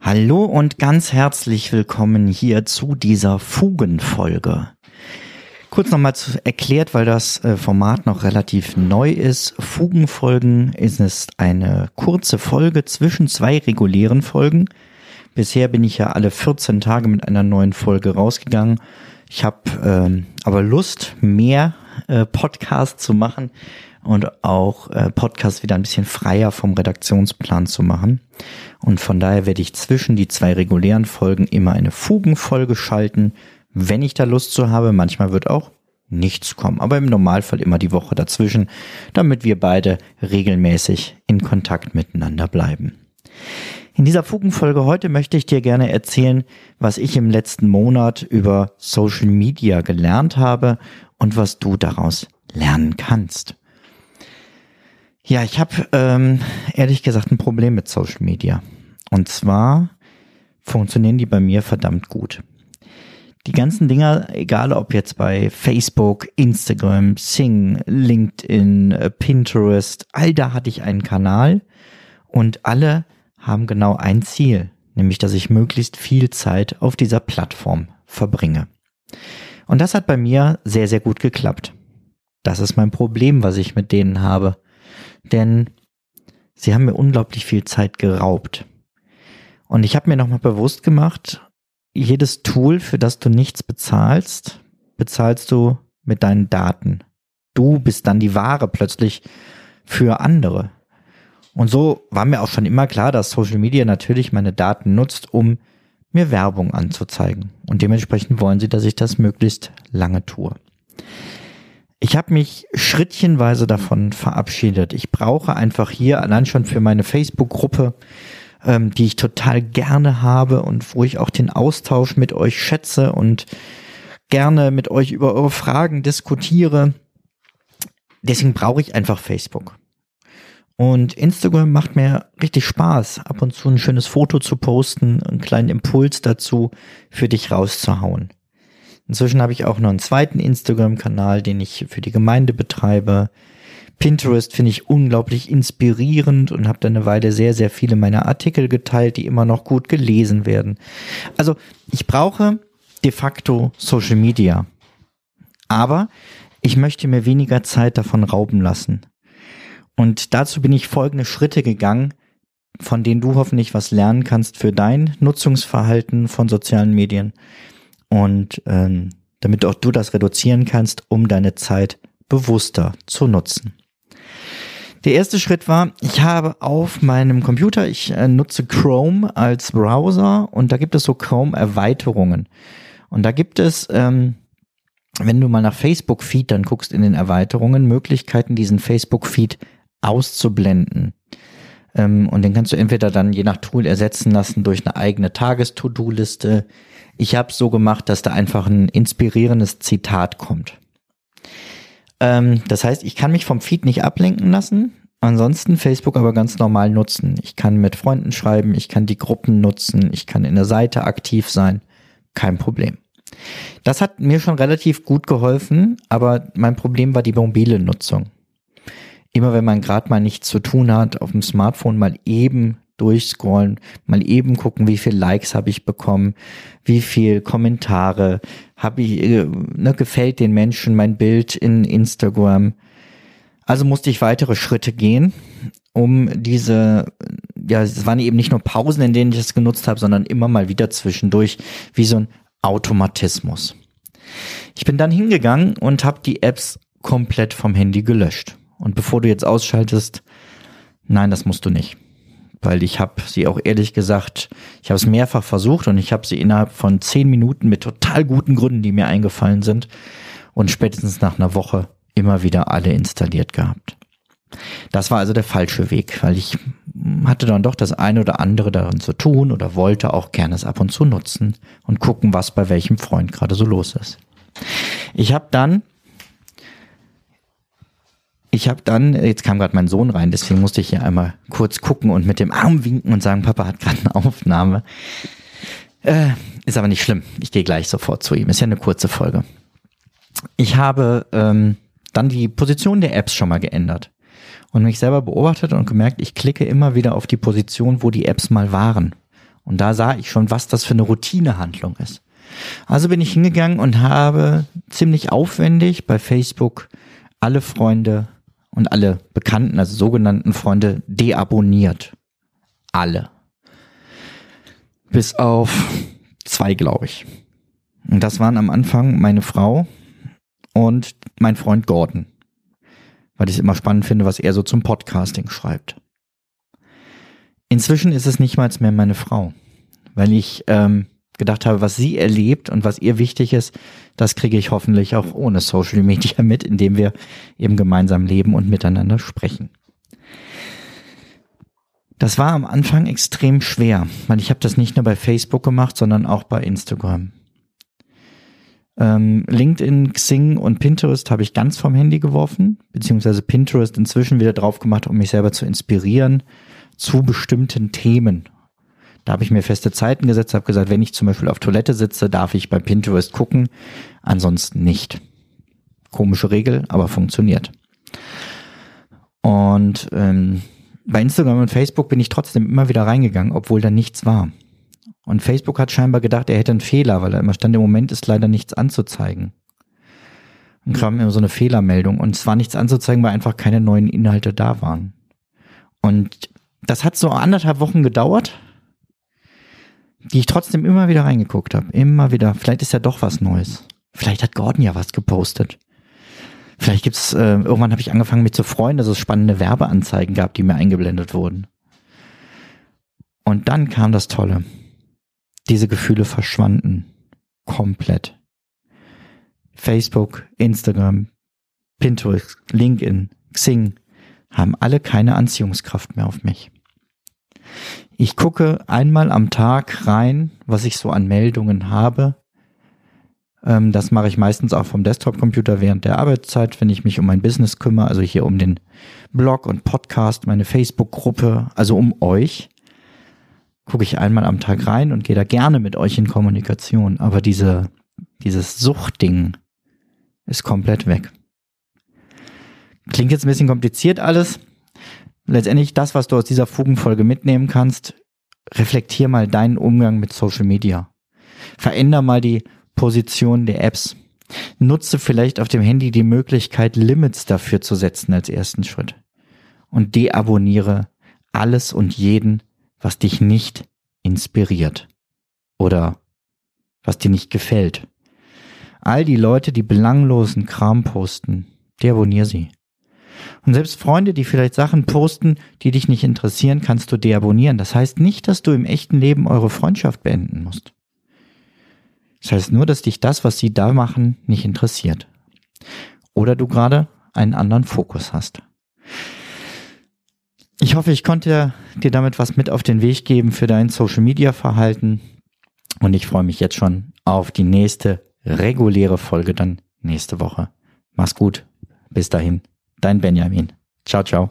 Hallo und ganz herzlich willkommen hier zu dieser Fugenfolge. Kurz nochmal erklärt, weil das äh, Format noch relativ neu ist. Fugenfolgen ist eine kurze Folge zwischen zwei regulären Folgen. Bisher bin ich ja alle 14 Tage mit einer neuen Folge rausgegangen. Ich habe ähm, aber Lust, mehr äh, Podcasts zu machen und auch äh, Podcasts wieder ein bisschen freier vom Redaktionsplan zu machen. Und von daher werde ich zwischen die zwei regulären Folgen immer eine Fugenfolge schalten, wenn ich da Lust zu habe. Manchmal wird auch nichts kommen, aber im Normalfall immer die Woche dazwischen, damit wir beide regelmäßig in Kontakt miteinander bleiben. In dieser Fugenfolge heute möchte ich dir gerne erzählen, was ich im letzten Monat über Social Media gelernt habe und was du daraus lernen kannst. Ja, ich habe ähm, ehrlich gesagt ein Problem mit Social Media. Und zwar funktionieren die bei mir verdammt gut. Die ganzen Dinger, egal ob jetzt bei Facebook, Instagram, Sing, LinkedIn, äh, Pinterest, all da hatte ich einen Kanal und alle haben genau ein Ziel, nämlich dass ich möglichst viel Zeit auf dieser Plattform verbringe. Und das hat bei mir sehr, sehr gut geklappt. Das ist mein Problem, was ich mit denen habe. Denn sie haben mir unglaublich viel Zeit geraubt. Und ich habe mir nochmal bewusst gemacht, jedes Tool, für das du nichts bezahlst, bezahlst du mit deinen Daten. Du bist dann die Ware plötzlich für andere. Und so war mir auch schon immer klar, dass Social Media natürlich meine Daten nutzt, um mir Werbung anzuzeigen. Und dementsprechend wollen sie, dass ich das möglichst lange tue. Ich habe mich schrittchenweise davon verabschiedet. Ich brauche einfach hier allein schon für meine Facebook-Gruppe ähm, die ich total gerne habe und wo ich auch den Austausch mit euch schätze und gerne mit euch über eure Fragen diskutiere. Deswegen brauche ich einfach Facebook. Und Instagram macht mir richtig Spaß, ab und zu ein schönes Foto zu posten, einen kleinen Impuls dazu für dich rauszuhauen. Inzwischen habe ich auch noch einen zweiten Instagram-Kanal, den ich für die Gemeinde betreibe. Pinterest finde ich unglaublich inspirierend und habe da eine Weile sehr, sehr viele meiner Artikel geteilt, die immer noch gut gelesen werden. Also ich brauche de facto Social Media. Aber ich möchte mir weniger Zeit davon rauben lassen. Und dazu bin ich folgende Schritte gegangen, von denen du hoffentlich was lernen kannst für dein Nutzungsverhalten von sozialen Medien. Und ähm, damit auch du das reduzieren kannst, um deine Zeit bewusster zu nutzen. Der erste Schritt war, ich habe auf meinem Computer, ich äh, nutze Chrome als Browser und da gibt es so Chrome-Erweiterungen. Und da gibt es, ähm, wenn du mal nach Facebook-Feed dann guckst in den Erweiterungen, Möglichkeiten, diesen Facebook-Feed auszublenden. Ähm, und den kannst du entweder dann je nach Tool ersetzen lassen durch eine eigene Tages-To-Do-Liste. Ich habe so gemacht, dass da einfach ein inspirierendes Zitat kommt. Ähm, das heißt, ich kann mich vom Feed nicht ablenken lassen. Ansonsten Facebook aber ganz normal nutzen. Ich kann mit Freunden schreiben, ich kann die Gruppen nutzen, ich kann in der Seite aktiv sein. Kein Problem. Das hat mir schon relativ gut geholfen, aber mein Problem war die mobile Nutzung. Immer wenn man gerade mal nichts zu tun hat, auf dem Smartphone mal eben durchscrollen, mal eben gucken, wie viel Likes habe ich bekommen, wie viel Kommentare habe ich, äh, ne, gefällt den Menschen mein Bild in Instagram. Also musste ich weitere Schritte gehen, um diese, ja, es waren eben nicht nur Pausen, in denen ich das genutzt habe, sondern immer mal wieder zwischendurch, wie so ein Automatismus. Ich bin dann hingegangen und habe die Apps komplett vom Handy gelöscht. Und bevor du jetzt ausschaltest, nein, das musst du nicht weil ich habe sie auch ehrlich gesagt, ich habe es mehrfach versucht und ich habe sie innerhalb von zehn Minuten mit total guten Gründen, die mir eingefallen sind und spätestens nach einer Woche immer wieder alle installiert gehabt. Das war also der falsche Weg, weil ich hatte dann doch das eine oder andere darin zu tun oder wollte auch gerne es ab und zu nutzen und gucken, was bei welchem Freund gerade so los ist. Ich habe dann ich habe dann, jetzt kam gerade mein Sohn rein, deswegen musste ich hier einmal kurz gucken und mit dem Arm winken und sagen, Papa hat gerade eine Aufnahme. Äh, ist aber nicht schlimm. Ich gehe gleich sofort zu ihm. Ist ja eine kurze Folge. Ich habe ähm, dann die Position der Apps schon mal geändert und mich selber beobachtet und gemerkt, ich klicke immer wieder auf die Position, wo die Apps mal waren. Und da sah ich schon, was das für eine Routinehandlung ist. Also bin ich hingegangen und habe ziemlich aufwendig bei Facebook alle Freunde und alle bekannten, also sogenannten Freunde deabonniert. Alle. Bis auf zwei, glaube ich. Und das waren am Anfang meine Frau und mein Freund Gordon. Weil ich es immer spannend finde, was er so zum Podcasting schreibt. Inzwischen ist es nicht mal mehr meine Frau. Weil ich ähm, gedacht habe, was sie erlebt und was ihr wichtig ist, das kriege ich hoffentlich auch ohne Social Media mit, indem wir eben gemeinsam leben und miteinander sprechen. Das war am Anfang extrem schwer, weil ich habe das nicht nur bei Facebook gemacht, sondern auch bei Instagram. Ähm, LinkedIn, Xing und Pinterest habe ich ganz vom Handy geworfen, beziehungsweise Pinterest inzwischen wieder drauf gemacht, um mich selber zu inspirieren zu bestimmten Themen da habe ich mir feste Zeiten gesetzt, habe gesagt, wenn ich zum Beispiel auf Toilette sitze, darf ich bei Pinterest gucken, ansonsten nicht. Komische Regel, aber funktioniert. Und ähm, bei Instagram und Facebook bin ich trotzdem immer wieder reingegangen, obwohl da nichts war. Und Facebook hat scheinbar gedacht, er hätte einen Fehler, weil da immer stand, im Moment ist leider nichts anzuzeigen. Und kam immer so eine Fehlermeldung. Und es war nichts anzuzeigen, weil einfach keine neuen Inhalte da waren. Und das hat so anderthalb Wochen gedauert die ich trotzdem immer wieder reingeguckt habe. Immer wieder. Vielleicht ist ja doch was Neues. Vielleicht hat Gordon ja was gepostet. Vielleicht gibt's, äh, irgendwann habe ich angefangen mit zu freuen, dass es spannende Werbeanzeigen gab, die mir eingeblendet wurden. Und dann kam das Tolle. Diese Gefühle verschwanden. Komplett. Facebook, Instagram, Pinterest, LinkedIn, Xing haben alle keine Anziehungskraft mehr auf mich. Ich gucke einmal am Tag rein, was ich so an Meldungen habe. Ähm, das mache ich meistens auch vom Desktop-Computer während der Arbeitszeit, wenn ich mich um mein Business kümmere, also hier um den Blog und Podcast, meine Facebook-Gruppe, also um euch. Gucke ich einmal am Tag rein und gehe da gerne mit euch in Kommunikation. Aber diese, dieses Suchtding ist komplett weg. Klingt jetzt ein bisschen kompliziert alles letztendlich das, was du aus dieser Fugenfolge mitnehmen kannst, reflektier mal deinen Umgang mit Social Media. Veränder mal die Position der Apps. Nutze vielleicht auf dem Handy die Möglichkeit, Limits dafür zu setzen als ersten Schritt. Und deabonniere alles und jeden, was dich nicht inspiriert oder was dir nicht gefällt. All die Leute, die belanglosen Kram posten, deabonniere sie. Und selbst Freunde, die vielleicht Sachen posten, die dich nicht interessieren, kannst du deabonnieren. Das heißt nicht, dass du im echten Leben eure Freundschaft beenden musst. Das heißt nur, dass dich das, was sie da machen, nicht interessiert. Oder du gerade einen anderen Fokus hast. Ich hoffe, ich konnte dir damit was mit auf den Weg geben für dein Social Media Verhalten. Und ich freue mich jetzt schon auf die nächste reguläre Folge dann nächste Woche. Mach's gut. Bis dahin. Dein Benjamin. Ciao, ciao.